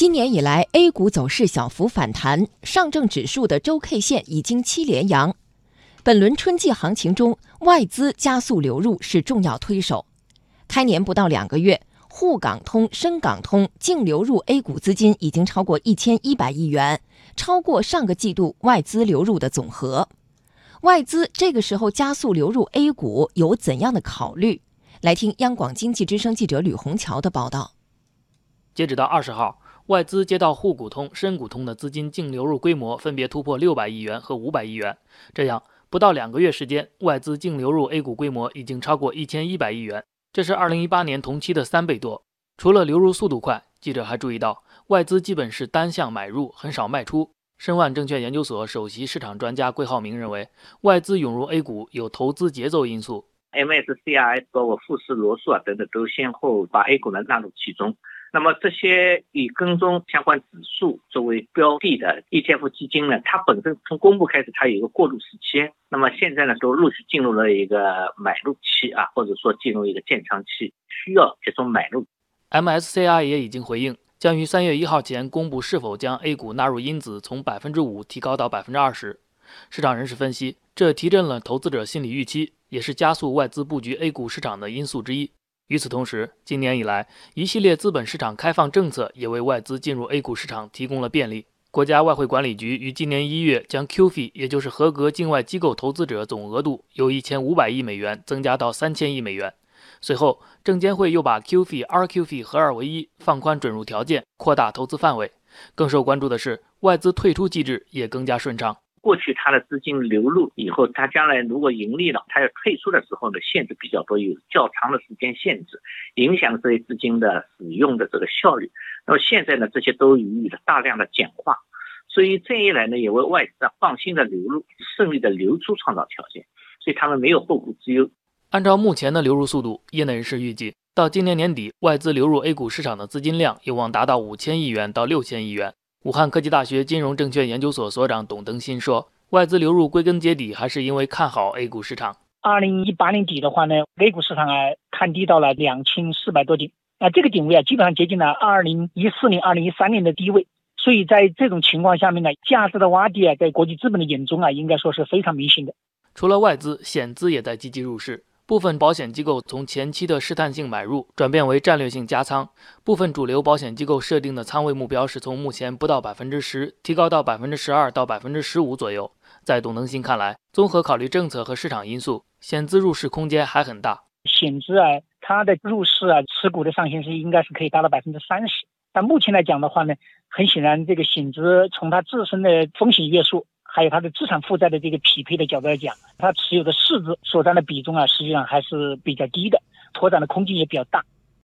今年以来，A 股走势小幅反弹，上证指数的周 K 线已经七连阳。本轮春季行情中，外资加速流入是重要推手。开年不到两个月，沪港通、深港通净流入 A 股资金已经超过一千一百亿元，超过上个季度外资流入的总和。外资这个时候加速流入 A 股有怎样的考虑？来听央广经济之声记者吕红桥的报道。截止到二十号。外资接到沪股通、深股通的资金净流入规模分别突破六百亿元和五百亿元，这样不到两个月时间，外资净流入 A 股规模已经超过一千一百亿元，这是二零一八年同期的三倍多。除了流入速度快，记者还注意到，外资基本是单向买入，很少卖出。申万证券研究所首席市场专家桂浩明认为，外资涌入 A 股有投资节奏因素，MSCI 包括富时罗素啊等等都先后把 A 股呢纳入其中。那么这些以跟踪相关指数作为标的的 ETF 基金呢，它本身从公布开始，它有一个过渡时期。那么现在呢，都陆续进入了一个买入期啊，或者说进入一个建仓期，需要这种买入。MSCI 也已经回应，将于三月一号前公布是否将 A 股纳入因子从百分之五提高到百分之二十。市场人士分析，这提振了投资者心理预期，也是加速外资布局 A 股市场的因素之一。与此同时，今年以来，一系列资本市场开放政策也为外资进入 A 股市场提供了便利。国家外汇管理局于今年一月将 QF，也就是合格境外机构投资者总额度，由一千五百亿美元增加到三千亿美元。随后，证监会又把 QF、RQF 合二为一，放宽准入条件，扩大投资范围。更受关注的是，外资退出机制也更加顺畅。过去它的资金流入以后，它将来如果盈利了，它要退出的时候呢，限制比较多，有较长的时间限制，影响这些资金的使用的这个效率。那么现在呢，这些都予以了大量的简化，所以这一来呢，也为外资放心的流入、顺利的流出创造条件，所以他们没有后顾之忧。按照目前的流入速度，业内人士预计，到今年年底，外资流入 A 股市场的资金量有望达到五千亿元到六千亿元。武汉科技大学金融证券研究所所长董登新说：“外资流入归根结底还是因为看好 A 股市场。二零一八年底的话呢，A 股市场啊看低到了两千四百多点，啊这个点位啊基本上接近了二零一四年、二零一三年的低位。所以在这种情况下面呢，价值的洼地啊，在国际资本的眼中啊，应该说是非常明显的。除了外资，险资也在积极入市。”部分保险机构从前期的试探性买入转变为战略性加仓，部分主流保险机构设定的仓位目标是从目前不到百分之十提高到百分之十二到百分之十五左右。在董能新看来，综合考虑政策和市场因素，险资入市空间还很大。险资啊，它的入市啊，持股的上限是应该是可以达到百分之三十。但目前来讲的话呢，很显然这个险资从它自身的风险约束。还有它的资产负债的这个匹配的角度来讲，它持有的市值所占的比重啊，实际上还是比较低的，拓展的空间也比较大。